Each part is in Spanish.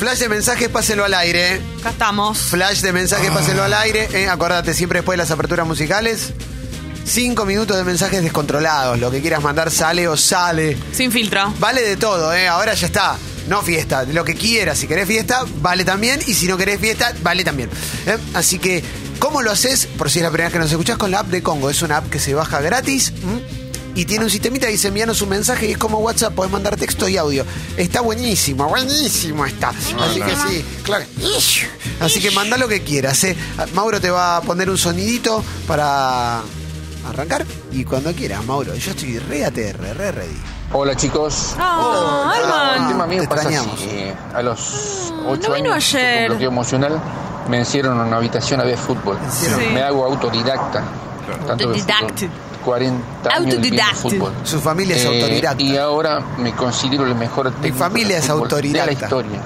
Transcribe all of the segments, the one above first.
Flash de mensajes, páselo al aire. Acá estamos. Flash de mensajes, páselo al aire. eh. Acordate, siempre después de las aperturas musicales. Cinco minutos de mensajes descontrolados. Lo que quieras mandar sale o sale. Sin filtro. Vale de todo, ¿eh? Ahora ya está. No fiesta, lo que quieras. Si querés fiesta, vale también. Y si no querés fiesta, vale también. ¿eh? Así que, ¿cómo lo haces? Por si es la primera vez que nos escuchás con la app de Congo. Es una app que se baja gratis. ¿m? Y tiene un sistemita que dice envíanos un mensaje y es como WhatsApp, podés mandar texto y audio. Está buenísimo, buenísimo está. Así que sí, claro. Así que manda lo que quieras. ¿eh? Mauro te va a poner un sonidito para arrancar. Y cuando quieras, Mauro. Yo estoy re ATR, re ready. Hola chicos. Ah, El Alman. tema mío te pasa extrañamos. así. A los 8 no vino años, ayer. bloqueo emocional, me encierran en una habitación a ver fútbol. Sí. Me hago autodidacta. Tanto de fútbol. 40 años viendo fútbol. Su familia es Eh, autodidacta. Y ahora me considero el mejor técnico familia de es fútbol autodidacta. De la historia.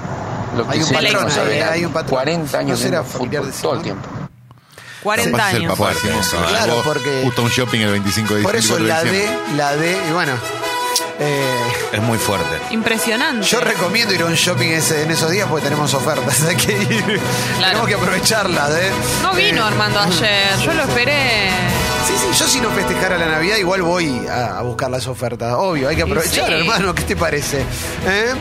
Lo que Hay un patrón sabe hay un patrón. 40 años ¿No viendo fútbol de todo el tiempo. 40 Vas a ser años. Claro, porque- Justo un shopping el 25 de Por eso diciembre. la D, diciembre. la D, y bueno. eh, Es muy fuerte. Impresionante. yo recomiendo ir a un shopping ese- en esos días porque tenemos ofertas. Hay que ir. Tenemos que aprovecharlas. ¿eh? No vino Eh, Armando ayer. Yo lo esperé. Sí, sí, yo si no festejara la Navidad, igual voy a, a buscar las ofertas. Obvio, hay que aprovechar, sí. hermano. ¿Qué te parece? ¿Eh?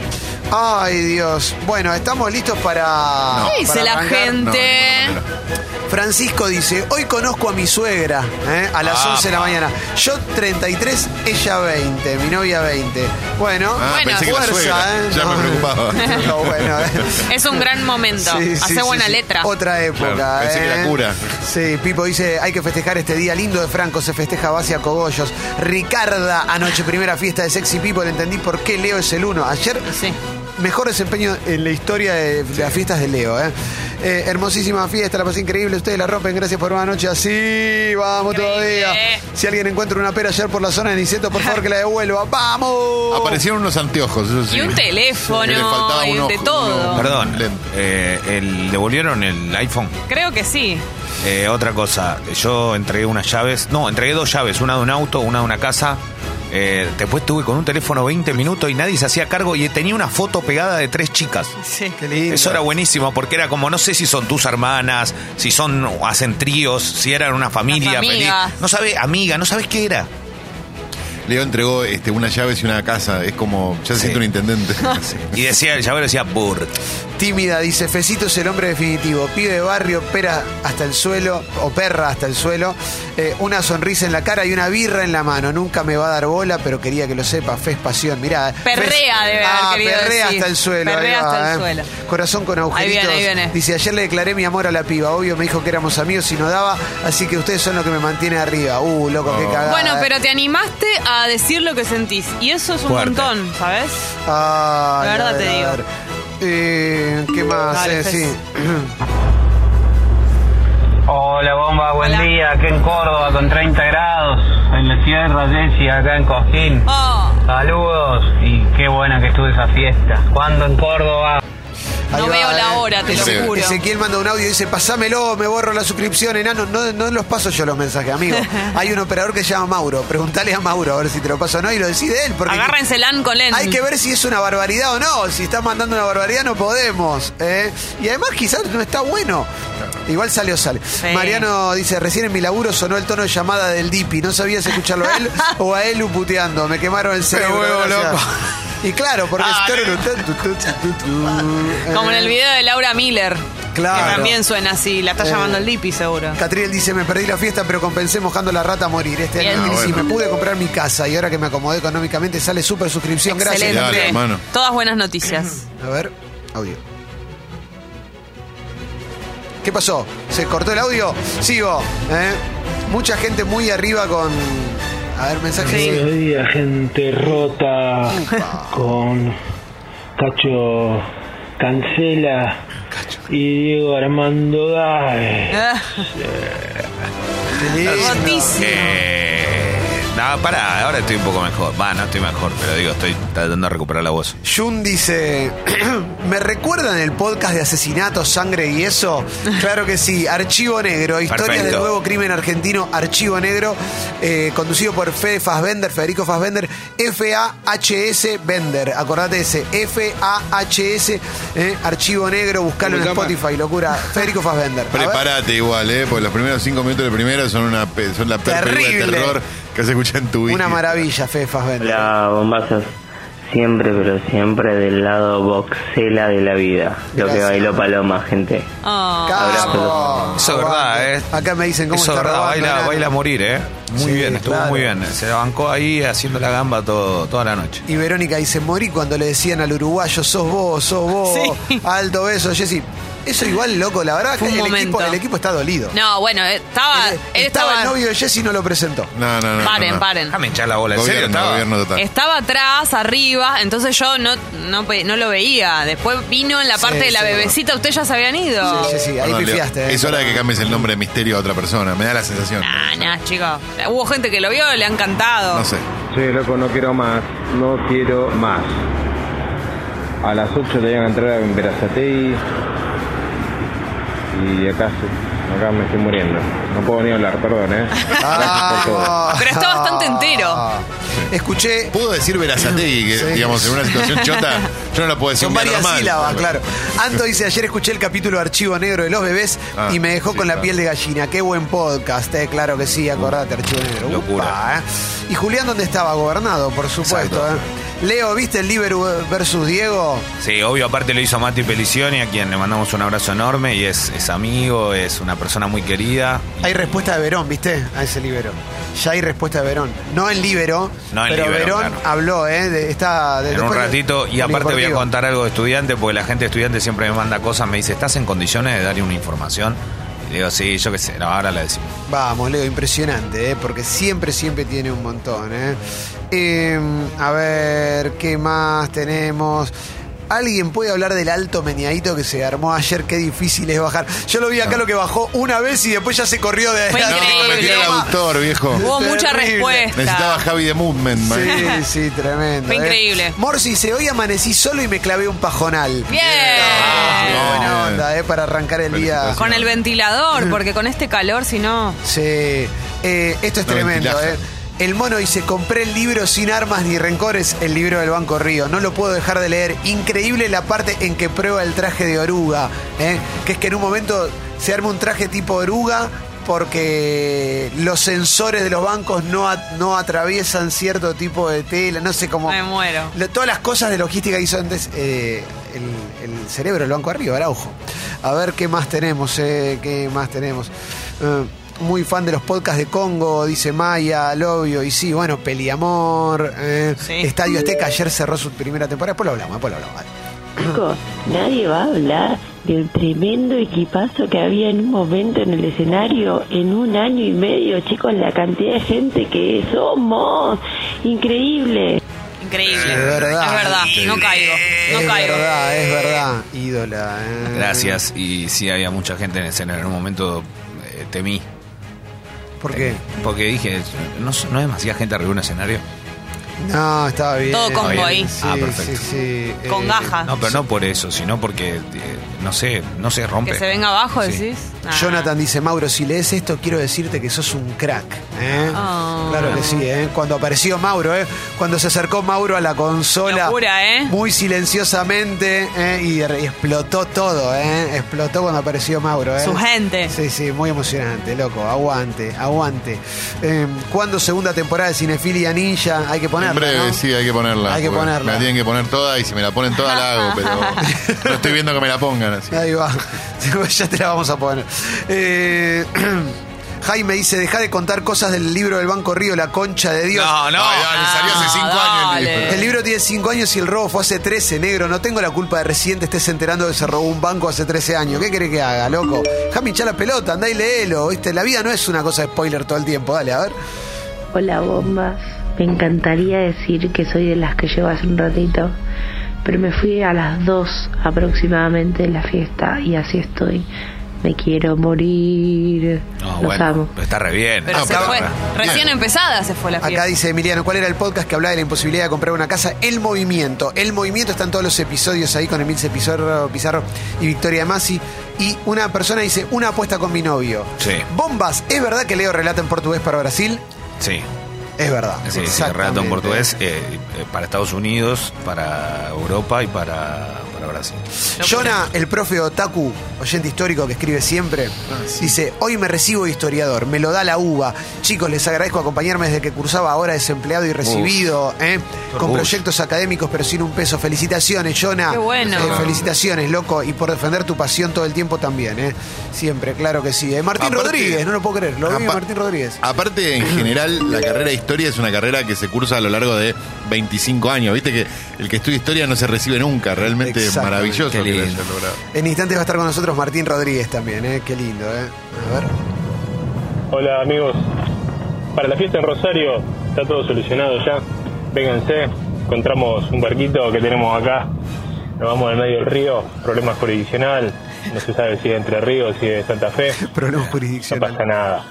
Ay, Dios. Bueno, estamos listos para. ¿Qué dice para la arrancar. gente? No, no, no, no. Francisco dice, hoy conozco a mi suegra ¿eh? a las Ah, 11 de la pa. mañana. Yo 33, ella 20, mi novia 20. Bueno, Ah, Bueno, pensé que la fuerza, suegra. ¿eh? Ya No. me preocupaba. No, bueno, ¿eh? Es un gran momento. Sí, sí, Hace sí, buena sí. letra. Otra época. Claro, pensé que ¿eh? cura. Sí, Pipo dice, hay que festejar este día lindo de Franco, se festeja base a cogollos. Ricarda, anoche primera fiesta de Sexy People, entendí por qué Leo es el uno. Ayer, Sí. Mejor desempeño en la historia de, de las fiestas de Leo. ¿eh? Eh, hermosísima fiesta, la pasé increíble, ustedes la rompen, gracias por una noche así, vamos Increíble. todavía. Si alguien encuentra una pera ayer por la zona de Niceto, por favor que la devuelva, vamos. Aparecieron unos anteojos, eso sí. Y un teléfono, le faltaba y un de ojo, todo. uno- Perdón, eh, el- ¿devolvieron el iPhone? Creo que sí. Eh, otra cosa, yo entregué unas llaves, no, entregué dos llaves, una de un auto, una de una casa. Eh, después estuve con un teléfono 20 minutos y nadie se hacía cargo y tenía una foto pegada de tres chicas. Sí. Qué lindo. Eso era buenísimo porque era como, no sé si son tus hermanas, si son, hacen tríos, si eran una familia amigas. No sabes, amiga, no sabes qué era. Leo entregó este, unas llaves y una casa. Es como, ya se Sí. siente un intendente. Y decía, el llavero decía Burt. Tímida, dice, Fecito es el hombre definitivo. Pibe de barrio, pera hasta el suelo, o perra hasta el suelo. eh, una sonrisa en la cara y una birra en la mano. Nunca me va a dar bola, pero quería que lo sepa. Fe es pasión. Mirá. eh, Perrea debe haber ah, querido perrea decir. hasta el suelo. ahí Perrea va, hasta el eh. suelo. Corazón con agujeritos. Ahí viene, ahí viene. Dice, ayer le declaré mi amor a la piba. Obvio me dijo que éramos amigos y no daba. Así que ustedes son lo que me mantiene arriba. Uh, loco, qué Oh. cagada. Bueno, eh. pero te animaste a decir lo que sentís. Y eso es un Fuerte. montón, ¿sabes? Ay, La verdad a ver, te a digo. ver. Eh, ¿Qué más? Dale, Eh, sí. Hola bomba, buen Hola. día, aquí en Córdoba con 30 grados, en la sierra Jessy, acá en Cojín. Oh, Saludos y qué buena que estuvo esa fiesta. ¿Cuándo en Córdoba? No va, veo la eh. hora, te lo Ese- juro. Ezequiel manda un audio y dice, pasámelo, me borro la suscripción, enano. No, no los paso yo los mensajes, amigo. Hay un operador que se llama Mauro. Preguntale a Mauro a ver si te lo paso o no y lo decide él. Porque Agárrense LAN con Len. hay que ver si es una barbaridad o no. Si está mandando una barbaridad no podemos. ¿eh? Y además quizás no está bueno. Igual sale o sale. Mariano dice, recién en mi laburo sonó el tono de llamada del Dipi. No sabía si escucharlo a él o a él puteando. Me quemaron el cerebro. huevo, gracias. loco. Y claro, porque Ah, es... Como en el video de Laura Miller. Claro. Que también suena así. La está Eh. llamando el Dipi, seguro. Catriel dice, me perdí la fiesta, pero compensé mojando la rata a morir. Este Bien. año Ah, bueno. me pude comprar mi casa y ahora que me acomodé económicamente sale súper suscripción. Gracias. Excelente. Dale, hermano. Todas buenas noticias. A ver, audio. ¿Qué pasó? ¿Se cortó el audio? Sigo. ¿eh? Mucha gente muy arriba con... A ver, mensajes. Sí. Buenos días, gente rota con Cacho Cancela y Diego Armando Dae. Ah. Rotísimo. No, pará, ahora estoy un poco mejor. Va, no estoy mejor, pero digo, estoy tratando de recuperar la voz. Jun dice, ¿me recuerdan el podcast de asesinatos, sangre y eso? Claro que sí, Archivo Negro, historias Perfecto. del nuevo crimen argentino, Archivo Negro, eh, conducido por Fede Fassbender, Federico Fassbender, F-A-H-S Bender, acordate ese, F-A-H-S, eh, Archivo Negro, buscalo en Spotify, locura, Federico Fassbender. Prepárate igual, ¿eh? Porque los primeros cinco minutos del primero son, una, son la peor película de Terrible. terror que has escuchado en tu vida. Una maravilla, Fede Fassbender. Hola, bombazos. Siempre, pero siempre del lado boxela de la vida. Lo que bailó Paloma, gente. Ah. Capo. Eso es verdad. ¿eh? Acá me dicen cómo Eso es está verdad, robando, baila, nada. baila a morir, ¿eh? Muy Sí, bien, estuvo claro. muy bien. Se la bancó ahí haciendo la gamba todo, toda la noche. Y Verónica dice, morí cuando le decían al uruguayo, sos vos, sos vos, Sí. alto beso, Jessy. Eso igual, loco, la verdad que el equipo, el equipo está dolido. No, bueno, eh, estaba. Él- él estaba estaba. el novio de Jessy y no lo presentó. No, no, no. paren, no, no. paren. Déjame hinchar la bola, ¿en serio Gobierno, estaba? gobierno total. Estaba atrás, arriba, entonces yo no, no, no lo veía. Después vino en la parte Sí, de la sí. bebecita, ustedes ya se habían ido. Sí, Jessy, ahí Perdón, Leo. pifiaste. eh. Es hora de que cambies el nombre de misterio a otra persona. Me da la sensación. Nah, nah, chicos. Hubo gente que lo vio, le han cantado. No sé. Sí, loco, no quiero más, no quiero más. A las 8 tenían que entrar en Verazatei y acá, acá me estoy muriendo. No puedo ni hablar, perdón, ¿eh? Gracias por todo. Pero está bastante entero. Escuché, Puedo decir Verazategui, que Sí. digamos, en una situación chota, yo no la puedo decir son un día varias normal. sílabas, claro. Anto dice, ayer escuché el capítulo Archivo Negro de los bebés Ah, y me dejó sí, con la claro. piel de gallina. Qué buen podcast, eh. claro que sí, acordate, Archivo Negro. Locura. Upa, eh. Y Julián, ¿dónde estaba? Gobernado, por supuesto. Exacto. eh. Leo, ¿viste el Liverpool versus Diego? Sí, obvio, aparte lo hizo Mati Pelicioni, a quien le mandamos un abrazo enorme y es, es amigo, es una persona muy querida. Hay respuesta de Verón, ¿viste? A ese libero. Ya hay respuesta de Verón. No en libero, No en pero Libero, Verón claro. habló, ¿eh? De, está de- En un ratito, y aparte voy a contar algo de estudiante, porque la gente de estudiante siempre me manda cosas, me dice, ¿estás en condiciones de darle una información? Y le digo, sí, yo qué sé, ahora la decimos. Vamos, Leo, impresionante, ¿eh? porque siempre, siempre tiene un montón. ¿eh? Eh, a ver, ¿qué más tenemos? ¿Alguien puede hablar del alto meneadito que se armó ayer? Qué difícil es bajar. Yo lo vi acá lo que bajó una vez y después ya se corrió de Fue No, Increíble. me tiré el aductor, viejo. Hubo mucha respuesta. Necesitaba Javi de Movement, man. Sí, sí, tremendo. Fue ¿eh? increíble. Morsi dice, hoy amanecí solo y me clavé un pajonal. Bien. Ah, qué Bien. buena onda, ¿eh? Para arrancar el día. Con el ventilador, porque con este calor, si no. Sí, eh, esto es Una tremendo. ventilaja. eh. El mono dice, compré el libro Sin Armas ni Rencores, el libro del Banco Río. No lo puedo dejar de leer. Increíble la parte en que prueba el traje de oruga. eh, Que es que en un momento se arma un traje tipo oruga porque los sensores de los bancos no, a- no atraviesan cierto tipo de tela. No sé cómo... Me muero. Lo- todas las cosas de logística que hizo antes eh, el, el cerebro del Banco Arriba, Araujo. A ver qué más tenemos, eh, qué más tenemos. Muy fan de los podcasts de Congo, dice Maya, Lobio, y sí, bueno, Peliamor, eh, Sí. Estadio Azteca, ayer cerró su primera temporada, después lo hablamos, después lo hablamos. vale. Chicos, nadie va a hablar del tremendo equipazo que había en un momento en el escenario en un año y medio, chicos, la cantidad de gente que somos. Increíble. Increíble. Es verdad. Es verdad. No caigo. No es caigo. verdad, es verdad, ídola. eh. Gracias, y sí, había mucha gente en escena, en un momento eh, temí. ¿Por qué? Porque dije, ¿no, no hay demasiada gente arriba de un escenario? No, estaba bien. Todo Congo bien. ahí. Sí, Ah, perfecto. sí, sí. Con eh, gaja. No, pero no por eso, sino porque, eh, no sé, no se rompe. Que se venga abajo, Sí. decís. Ah. Jonathan dice, Mauro, si lees esto, quiero decirte que sos un crack. ¿eh? Ah. Claro que sí, ¿eh? cuando apareció Mauro, ¿eh? cuando se acercó Mauro a la consola, Locura, ¿eh? muy silenciosamente, ¿eh? y, y explotó todo, ¿eh? explotó cuando apareció Mauro. ¿eh? Su gente. Sí, sí, muy emocionante, loco, aguante, aguante. Eh, ¿Cuándo segunda temporada de Cinefilia Ninja? Hay que En ponerla, breve, ¿no? sí, hay que ponerla. Hay que ponerla. Me la tienen que poner toda y si me la ponen toda la hago, pero no estoy viendo que me la pongan así. Ahí va. ya te la vamos a poner. Eh, Jaime dice, deja de contar cosas del libro del Banco Río, La Concha de Dios. No, no, dale, salió hace cinco Ah, años el dale. libro. El libro tiene 5 años y el robo fue hace 13, negro. No tengo la culpa de recién te estés enterando de que se robó un banco hace 13 años. ¿Qué querés que haga, loco? Déjame hinchar la pelota, andá y léelo. ¿viste? La vida no es una cosa de spoiler todo el tiempo. Dale, a ver. Hola, bombas. Me encantaría decir que soy de las que llevo hace un ratito, pero me fui a las 2 aproximadamente de la fiesta y así estoy Me quiero morir. No, Los bueno, amo. pero está re bien. Pero Ah, se está fue. re- Recién empezada se fue la Acá fiesta. dice Emiliano, ¿cuál era el podcast que hablaba de la imposibilidad de comprar una casa? El Movimiento. El Movimiento están todos los episodios ahí con Emilce Pizarro, Pizarro y Victoria Masi. Y una persona dice, una apuesta con mi novio. Sí. Bombas, ¿es verdad que Leo relata en portugués para Brasil? Sí. Es verdad. Relato en portugués eh, eh, para Estados Unidos, para Europa y para, Jonah, el profe Otaku, oyente histórico que escribe siempre, dice, hoy me recibo de historiador, me lo da la uva. Chicos, les agradezco acompañarme desde que cursaba ahora desempleado y recibido, ¿eh? con proyectos académicos pero sin un peso. Felicitaciones, Jonah. Qué bueno. Eh, felicitaciones, loco, y por defender tu pasión todo el tiempo también, ¿eh? Siempre, claro que sí. Eh, Martín Aparte- Rodríguez, no lo puedo creer, lo vi Martín Rodríguez. Aparte, en general, la carrera de historia es una carrera que se cursa a lo largo de 25 años. Viste que el que estudia historia no se recibe nunca. Realmente es maravilloso lo que logrado. En instantes va a estar con nosotros Martín Rodríguez también, ¿eh? Qué lindo, ¿eh? A ver. Hola amigos, para la fiesta en Rosario está todo solucionado ya. Vénganse, encontramos un barquito que tenemos acá. Nos vamos al medio del río, problema jurisdiccional. No se sabe si es Entre Ríos, si es de Santa Fe. Problema No jurisdiccional. pasa nada.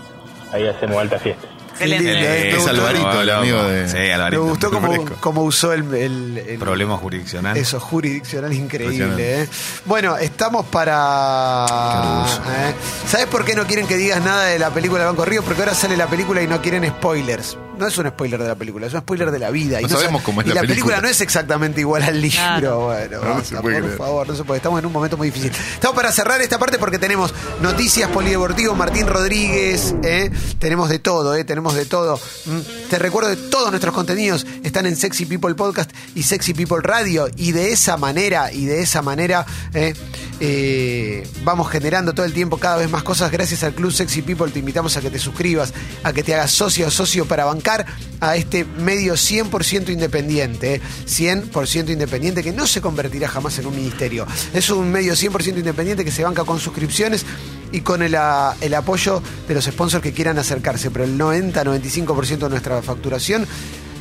Ahí hacemos alta fiesta. ¿Eh? Me Es gustó- Alvarito, el loco. amigo de- Sí, Me Alvarito. gustó Muy cómo, cómo usó el, el- el- Problema jurisdiccional. Eso, jurisdiccional increíble. ¿eh? Bueno, estamos para. ¿eh? ¿Sabes por qué no quieren que digas nada de la película Banco Río? Porque ahora sale la película y no quieren spoilers. No es un spoiler de la película, es un spoiler de la vida. No y sabemos sa- cómo es y la la película. película. no es exactamente igual al libro. Claro. Bueno, No, no basta, por creer. favor, no se puede. Estamos en un momento muy difícil. Estamos para cerrar esta parte porque tenemos noticias polideportivo, Martín Rodríguez, ¿eh? tenemos de todo, ¿eh? tenemos de todo. Mm, Te recuerdo que todos nuestros contenidos están en Sexy People Podcast y Sexy People Radio y de esa manera, y de esa manera ¿eh? Eh, vamos generando todo el tiempo cada vez más cosas gracias al Club Sexy People. Te invitamos a que te suscribas, a que te hagas socio o socio para bancar a este medio 100% independiente, ¿eh? 100% independiente que no se convertirá jamás en un ministerio. Es un medio 100% independiente que se banca con suscripciones y con el, a- el apoyo de los sponsors que quieran acercarse, pero el 90-95% de nuestra facturación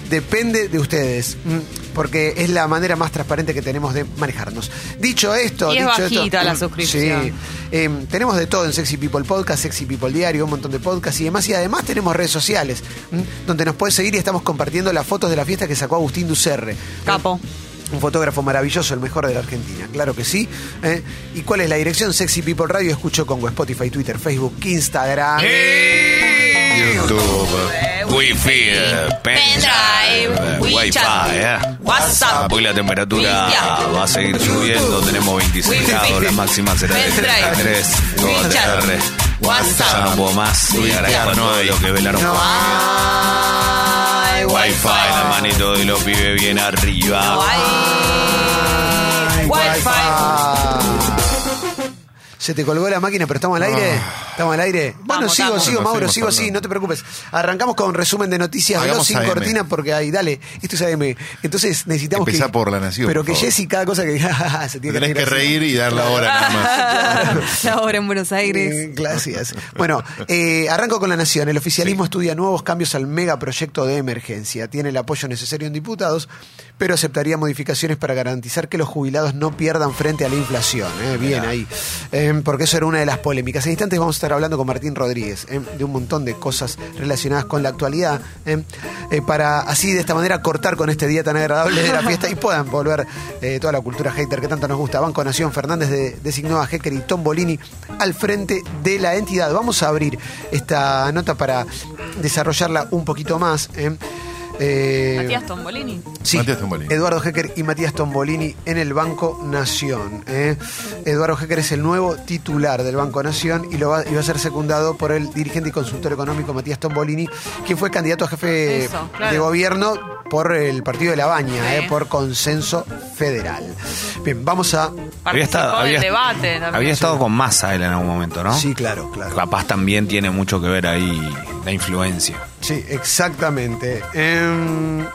depende de ustedes, mm, porque es la manera más transparente que tenemos de manejarnos. Dicho esto, Y es dicho esto, la mm, suscripción. sí, eh, tenemos de todo en Sexy People Podcast, Sexy People Diario, un montón de podcasts y demás. Y además tenemos redes sociales, donde nos puedes seguir y estamos compartiendo las fotos de la fiesta que sacó Agustín Ducerre. Capo. Un fotógrafo maravilloso, el mejor de la Argentina, claro que sí. ¿eh? ¿Y cuál es la dirección? Sexy People Radio, escucho Congo, Spotify, Twitter, Facebook, Instagram. YouTube. Wi-Fi, eh, pendrive, Pendrive, Wi-Fi, eh. WhatsApp. Hoy la temperatura va a seguir subiendo, tenemos 26 Wi-Fi. grados, la máxima será de Pendrive. 33, todo WeChat. TR. WhatsApp. Ya no puedo más, y agradezco a no todo hay. lo que velaron por mí. Wi-Fi, la manito de los pibes bien arriba. Wi- Wi-Fi. Se te colgó la máquina, pero estamos al aire. ¿Estamos al aire? Bueno, sigo, estamos. sigo, Mauro, seguimos sigo, hablando. sí, no te preocupes. Arrancamos con resumen de noticias, Hagamos veloz, sin AM. cortina, porque ahí, dale, esto es AM. Entonces necesitamos Empezá que. por La Nación, Pero por que favor. Jessy, cada cosa que diga, se tiene Tenés que así. reír y dar la hora nada más. La hora en Buenos Aires. Eh, Gracias. Bueno, eh, arranco con la Nación. El oficialismo estudia nuevos cambios al megaproyecto de emergencia. Tiene el apoyo necesario en diputados, pero aceptaría modificaciones para garantizar que los jubilados no pierdan frente a la inflación. eh. Bien ahí. Eh, porque eso era una de las polémicas. En instantes vamos a estar hablando con Martín Rodríguez eh, de un montón de cosas relacionadas con la actualidad. eh, eh, para así de esta manera cortar con este día tan agradable de la fiesta y puedan volver eh, toda la cultura hater que tanto nos gusta. Banco Nación Fernández de- designó a Hecker y Tom Bolini al frente de la entidad. Vamos a abrir esta nota para desarrollarla un poquito más. ¿Eh? Matías Tombolini. Sí, Matías Tombolini. Eduardo Hecker y Matías Tombolini en el Banco Nación. ¿eh? Eduardo Hecker es el nuevo titular del Banco Nación y, lo va, y va a ser secundado por el dirigente y consultor económico Matías Tombolini, quien fue candidato a jefe Eso, claro. de gobierno por el partido de la Baña, Sí. ¿eh? por consenso federal. Bien, vamos a... Había estado, había, debate también. había estado con masa él en algún momento, ¿no? Sí, claro, claro. Capaz también tiene mucho que ver ahí la influencia. Sí, exactamente. Em,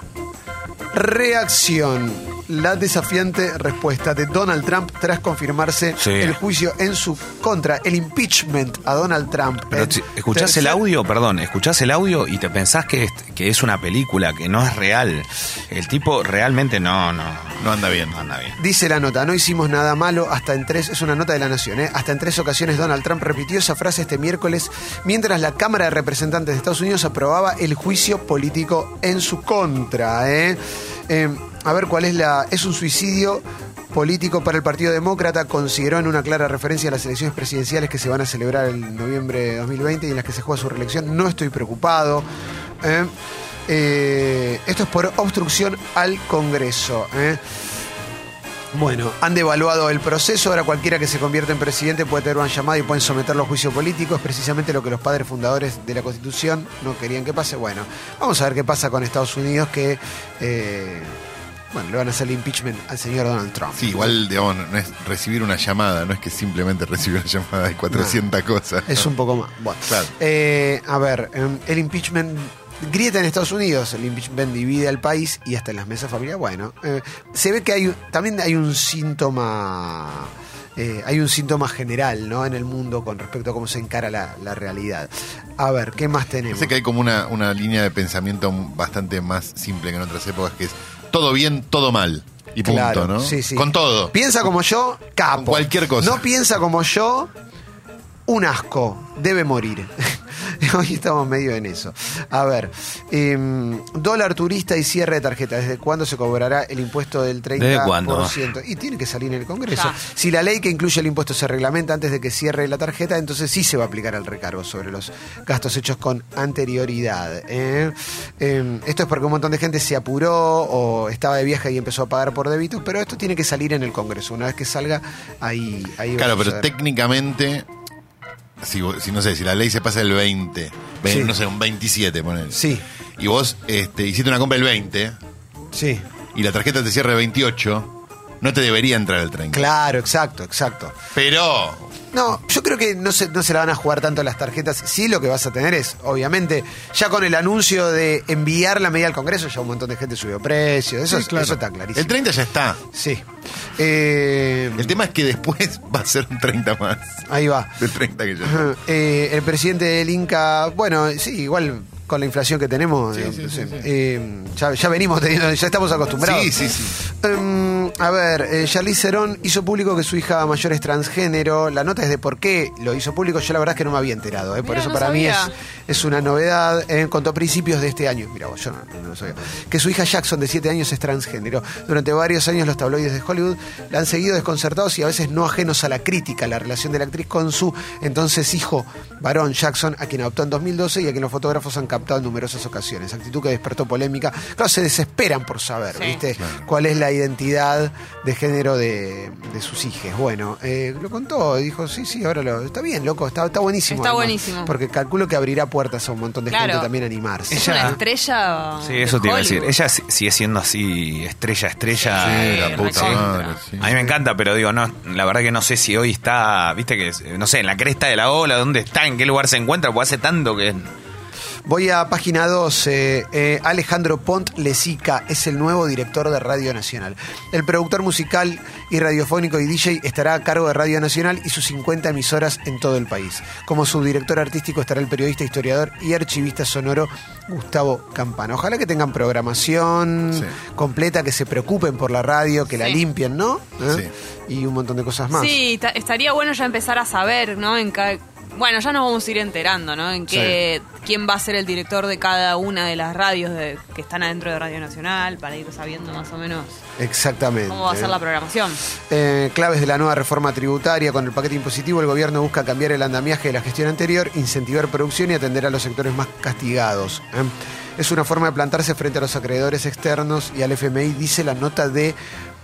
reacción. La desafiante respuesta de Donald Trump tras confirmarse Sí. el juicio en su contra, el impeachment a Donald Trump. Pero si escuchás el audio, perdón, escuchás el audio y te pensás que es, que es una película, que no es real. El tipo realmente no, no, No anda bien. no anda bien. Dice la nota, no hicimos nada malo hasta en tres, es una nota de la Nación, ¿eh? hasta en tres ocasiones Donald Trump repitió esa frase este miércoles mientras la Cámara de Representantes de Estados Unidos aprobaba el juicio político en su contra. ¿eh? Eh, a ver cuál es la... Es un suicidio político para el Partido Demócrata, consideró en una clara referencia a las elecciones presidenciales que se van a celebrar en noviembre de 2020 y en las que se juega su reelección. No estoy preocupado. ¿eh? Eh, esto es por obstrucción al Congreso. ¿eh? Bueno, han devaluado el proceso, ahora cualquiera que se convierta en presidente puede tener una llamada y pueden someterlo a juicio político, es precisamente lo que los padres fundadores de la Constitución no querían que pase. Bueno, vamos a ver qué pasa con Estados Unidos que, bueno, le van a hacer el impeachment al señor Donald Trump. Sí, igual, digamos, no es recibir una llamada, no es que simplemente recibir una llamada de 400 cosas. Es un poco más. Bueno, Claro. Eh, a ver, em, el impeachment grieta en Estados Unidos, el impeachment divide al país y hasta en las mesas familiares. Bueno, eh, se ve que hay también hay un síntoma. Eh, hay un síntoma general ¿no? en el mundo con respecto a cómo se encara la, la realidad. A ver, ¿qué más tenemos? Sé que hay como una, una línea de pensamiento bastante más simple que en otras épocas, que es todo bien, todo mal. Y punto, Claro, ¿no? sí, sí. Con todo. Piensa como yo, capo. Con cualquier cosa. No piensa como yo, un asco, debe morir. Hoy estamos medio en eso. A ver, em, dólar turista y cierre de tarjeta. ¿Desde cuándo se cobrará el impuesto del 30%? ¿Desde cuándo? Y tiene que salir en el Congreso. Ya. Si la ley que incluye el impuesto se reglamenta antes de que cierre la tarjeta, entonces sí se va a aplicar el recargo sobre los gastos hechos con anterioridad. ¿eh? Em, esto es porque un montón de gente se apuró o estaba de viaje y empezó a pagar por débito, pero esto tiene que salir en el Congreso. Una vez que salga, ahí, ahí va a Claro, pero técnicamente, si, si no sé, si la ley se pasa el 20, ve- Sí. no sé, un 27, poner. Sí, Y vos este, hiciste una compra el 20 sí. y la tarjeta te cierra el 28, no te debería entrar el 30. Claro, exacto, exacto. Pero No, yo creo que no se, no se la van a jugar tanto las tarjetas. Sí, lo que vas a tener es, obviamente, ya con el anuncio de enviar la medida al Congreso, ya un montón de gente subió precios. Eso, Sí, claro. eso está clarísimo. el 30 ya está. Sí. Eh, El tema es que después va a ser un 30 más. ahí va. Del 30 que ya Ajá. Eh, el presidente del Inca, bueno, sí, igual con la inflación que tenemos, Sí, eh, sí, no sí, sé, sí. eh, ya, ya venimos teniendo, ya estamos acostumbrados. Sí, sí, sí. Em, a ver, eh, Charlize Theron hizo público que su hija mayor es transgénero. La nota es de por qué lo hizo público. Yo la verdad es que no me había enterado. eh, Por Mira, eso no para mí es, es una novedad. eh, contó a principios de este año. Mira, vos, yo no, no lo sabía. Que su hija Jackson, de 7 años, es transgénero. Durante varios años los tabloides de Hollywood la han seguido desconcertados y a veces no ajenos a la crítica, la relación de la actriz con su entonces hijo varón Jackson, a quien adoptó en 2012 y a quien los fotógrafos han captado en numerosas ocasiones. Actitud que despertó polémica. Claro, se desesperan por saber, Sí. ¿viste? cuál es la identidad de género de, de sus hijas. Bueno, eh, lo contó, dijo, sí, sí, ahora lo. Está bien, loco, está, está buenísimo. Está además, buenísimo. Porque calculo que abrirá puertas a un montón de Claro. gente también a animarse. Es Ella- una estrella. Sí, eso te iba a decir. Ella si- sigue siendo así, estrella, estrella. Sí, eh, la puta recontra. madre, sí. A mí me encanta, pero digo, no, la verdad que no sé si hoy está, viste que, no sé, en la cresta de la ola, dónde está, en qué lugar se encuentra, porque hace tanto que... Voy a página 12. Eh, Alejandro Pont Lesica es el nuevo director de Radio Nacional. El productor musical y radiofónico y DJ estará a cargo de Radio Nacional y sus 50 emisoras en todo el país. Como subdirector artístico estará el periodista, historiador y archivista sonoro Gustavo Campana. Ojalá que tengan programación Sí. completa, que se preocupen por la radio, que la Sí. limpien, ¿no? ¿Eh? Y un montón de cosas más. Sí, ta- estaría bueno ya empezar a saber, ¿no? En ca- bueno, ya nos vamos a ir enterando, ¿no? En qué, quién va a ser el director de cada una de las radios de- que están adentro de Radio Nacional para ir sabiendo más o menos Exactamente. cómo va a ser la programación. Eh, claves de la nueva reforma tributaria. Con el paquete impositivo, el gobierno busca cambiar el andamiaje de la gestión anterior, incentivar producción y atender a los sectores más castigados. ¿eh? Es una forma de plantarse frente a los acreedores externos y al FMI, dice la nota de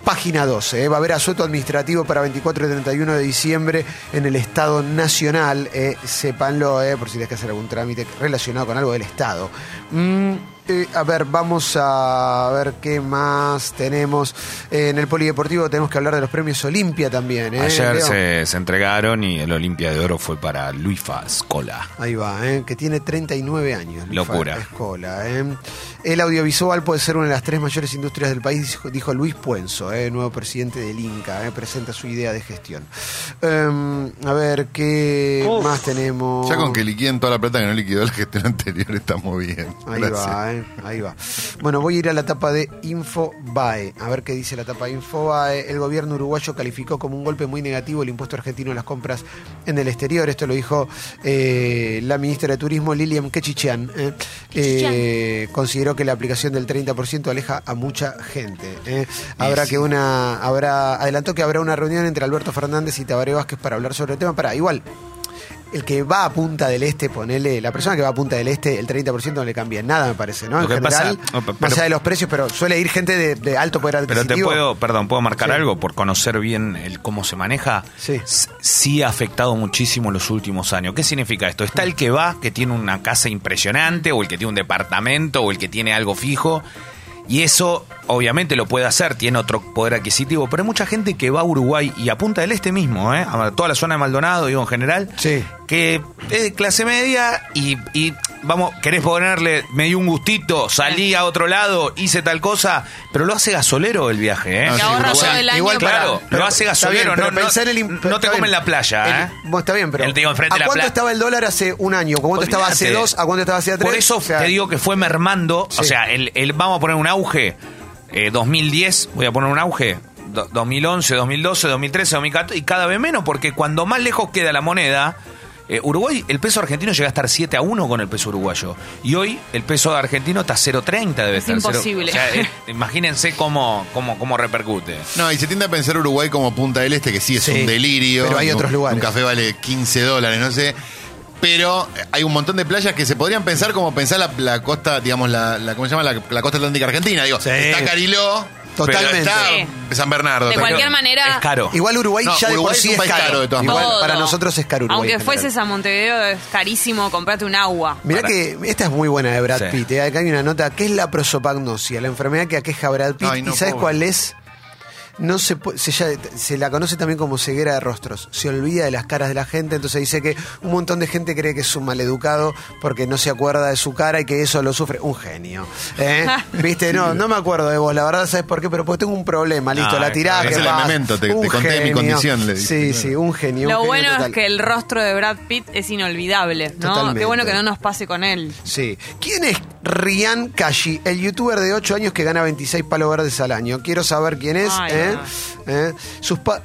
página 12. ¿eh? Va a haber asueto administrativo para 24 y 31 de diciembre en el Estado Nacional. eh, sépanlo, eh, por si tienes que hacer algún trámite relacionado con algo del Estado. Mm, eh, a ver, vamos a ver qué más tenemos. Eh, en el polideportivo tenemos que hablar de los premios Olimpia también. ¿eh? Ayer se, se entregaron y el Olimpia de Oro fue para Luifa Scola. Ahí va, ¿eh? que tiene 39 años. Luis Locura. Escola, ¿eh? El audiovisual puede ser una de las tres mayores industrias del país, dijo, Luis Puenzo, ¿eh? nuevo presidente del Inca, ¿eh? presenta su idea de gestión. Em, a ver, ¿qué más tenemos? Ya con que liquiden toda la plata que no liquidó la gestión anterior estamos bien. Ahí Gracias. va, ¿eh? ahí va. Bueno, voy a ir a la tapa de Infobae. A ver qué dice la tapa de Infobae. El gobierno uruguayo calificó como un golpe muy negativo el impuesto argentino a las compras en el exterior. Esto lo dijo eh, la ministra de Turismo, Lilian Kechichian. ¿eh? Eh, consideró que la aplicación del 30% aleja a mucha gente. ¿eh? Habrá sí. que una. habrá Adelantó que habrá una reunión entre Alberto Fernández y Tabaré Vázquez para hablar sobre el tema. Para, igual el que va a Punta del Este, ponele, la persona que va a Punta del Este, el 30% no le cambia nada, me parece, ¿no? En que general, pasa- no, pero- más allá de los precios, pero suele ir gente de, de alto poder Pero adquisitivo. te puedo, perdón, puedo marcar Sí. algo por conocer bien el cómo se maneja. Sí. Sí ha afectado muchísimo en los últimos años. ¿Qué significa esto? Está el que va, que tiene una casa impresionante, o el que tiene un departamento, o el que tiene algo fijo. Y eso, obviamente, lo puede hacer, tiene otro poder adquisitivo. Pero hay mucha gente que va a Uruguay y a Punta del Este mismo, ¿eh? a toda la zona de Maldonado, digo en general, Sí. que es de clase media y, y, vamos, querés ponerle, me dio un gustito, salí a otro lado, hice tal cosa, pero lo hace gasolero el viaje, ¿eh? Ah, Que sí, ahorra todo el año. igual para- Claro, Pero- lo hace bien, gasolero, pero no, no, el imp- no te comen la playa, ¿eh? El- bueno, está bien, pero. El digo, enfrente ¿A la cuánto playa. estaba el dólar hace un año? ¿A cuánto estaba hace Olvídate. dos? ¿A cuánto estaba hace tres? Por eso O sea, te digo que fue mermando, Sí. o sea, el, el- vamos a poner un auge, eh, 2010, voy a poner un auge, do- 2011, 2012, 2013, 2014, y cada vez menos, porque cuando más lejos queda la moneda, eh, Uruguay, el peso argentino llega a estar 7 a 1 con el peso uruguayo. Y hoy el peso argentino está 0,30 debe Es estar. cero- imposible. o sea, eh, imagínense cómo, cómo, cómo repercute. No, y se tiende a pensar Uruguay como Punta del Este, que sí es Sí, un delirio. pero hay Un- otros lugares. Un café vale 15 dólares, no sé. Pero hay un montón de playas que se podrían pensar como pensar la, la costa, digamos, la, la- ¿cómo se llama? La, la costa atlántica argentina. Digo, Sí. está Cariló, Totalmente. pero está Sí. San Bernardo. De Pero- cualquier manera, Es caro. Igual Uruguay No, ya de Uruguay por sí es es un país caro. caro, de todas Igual, todo. para nosotros es caro Uruguay. Aunque en general. fueses a Montevideo, es carísimo comprarte un agua. Mirá Para- que esta es muy buena de Brad Sí. Pitt. ¿eh? Acá hay una nota. ¿Qué es la prosopagnosia? La enfermedad que aqueja a Brad Pitt. Ay, no, ¿Y sabes pobre. cuál es? No se, se, ya- se la conoce también como ceguera de rostros. Se olvida de las caras de la gente. Entonces dice que un montón de gente cree que es un maleducado porque no se acuerda de su cara y que eso lo sufre. Un genio. ¿eh? ¿Viste? No, no me acuerdo de vos. La verdad, ¿sabes por qué? Pero porque tengo un problema. Listo, Ah, la tirás. es ¿qué el elemento, te- te conté mi condición, le Sí, sí, un genio. un Lo genio bueno total. es que el rostro de Brad Pitt es inolvidable, ¿no? Totalmente. Qué bueno que no nos pase con él. Sí. ¿Quién es Rian Kashi, el youtuber de 8 años que gana 26 palos verdes al año? Quiero saber quién es. Ay, ¿eh? No. ¿Eh? Sus pa-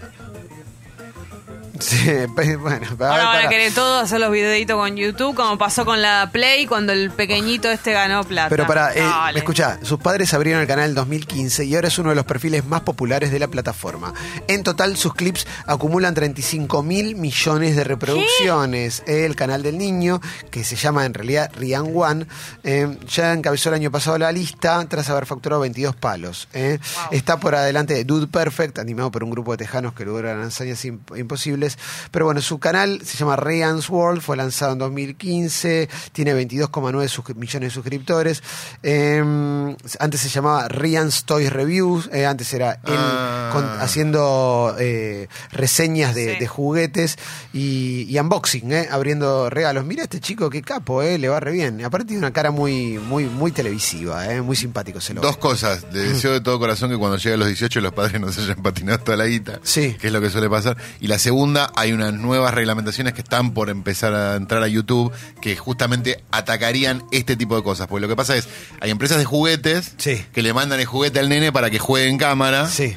Sí, pe- bueno, para- Ahora van para- a querer todos hacer los videitos con YouTube, como pasó con la Play cuando el pequeñito este ganó plata. Pero para, eh, Dale. escucha, sus padres abrieron el canal en 2015 y ahora es uno de los perfiles más populares de la plataforma. En total, sus clips acumulan 35 mil millones de reproducciones. El canal del niño, que se llama en realidad Rian One, eh, ya encabezó el año pasado la lista tras haber facturado 22 palos. eh. Está por adelante de Dude Perfect, animado por un grupo de tejanos que logran hazañas imp- imposibles. Pero bueno, su canal se llama Rian's World, fue lanzado en 2015, tiene 22,9 sus- millones de suscriptores. Eh, antes se llamaba Rian's Toys Reviews, eh, antes era él Ah. con- haciendo eh, reseñas de, Sí. de juguetes y, y unboxing, eh, abriendo regalos. Mira este chico, qué capo, eh, le va re bien. Aparte tiene una cara muy, muy, muy televisiva, eh, muy simpático se lo ve. Dos cosas. Le deseo de todo corazón que cuando llegue a los 18 los padres no se hayan patinado toda la guita. Sí. Que es lo que suele pasar. Y la segunda, hay unas nuevas reglamentaciones que están por empezar a entrar a YouTube que justamente atacarían este tipo de cosas. Porque lo que pasa es, hay empresas de juguetes Sí. que le mandan el juguete al nene para que juegue en cámara. Sí.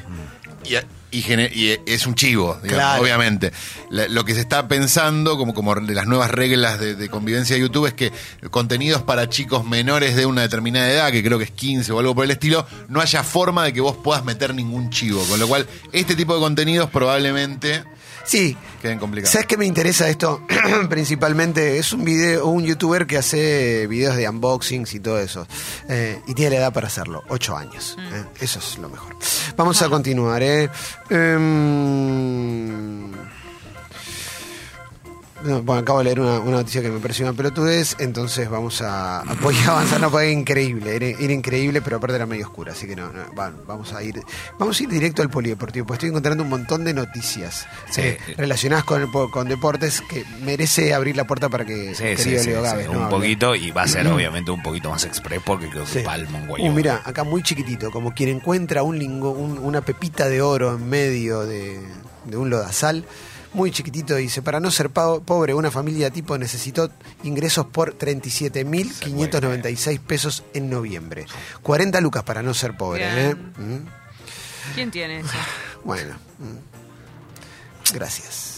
Y, y gene- y es un chivo, digamos, Claro. obviamente. La- lo que se está pensando, como, como de las nuevas reglas de, de convivencia de YouTube, es que contenidos para chicos menores de una determinada edad, que creo que es 15 o algo por el estilo, no haya forma de que vos puedas meter ningún chivo. Con lo cual, este tipo de contenidos probablemente Sí. queden complicados. ¿Sabes qué me interesa esto? Principalmente es un video, un youtuber que hace videos de unboxings y todo eso. Eh, y tiene la edad para hacerlo, 8 años. eh. Eso es lo mejor. Vamos a continuar. eh. Em, No, bueno, acabo de leer una, una noticia que me pareció una pelotudez, entonces vamos a, voy a avanzar, no, porque era increíble, era, era increíble, pero aparte era medio oscura, así que no, no, va- vamos a ir, vamos a ir directo al polideportivo, pues estoy encontrando un montón de noticias Sí. eh, relacionadas con, con deportes que merece abrir la puerta para que Sí, querido sí, Leo sí, Gávez, ¿no? un poquito y va a ser obviamente un poquito más express porque creo que palma un Uh, mira, acá muy chiquitito, como quien encuentra un lingo, un- una pepita de oro en medio de, de un lodazal. Muy chiquitito dice, para no ser pobre, una familia tipo necesitó ingresos por 37.596 pesos en noviembre. 40 lucas para no ser pobre, ¿eh? Mm, ¿Quién tiene eso? Bueno, mm. gracias.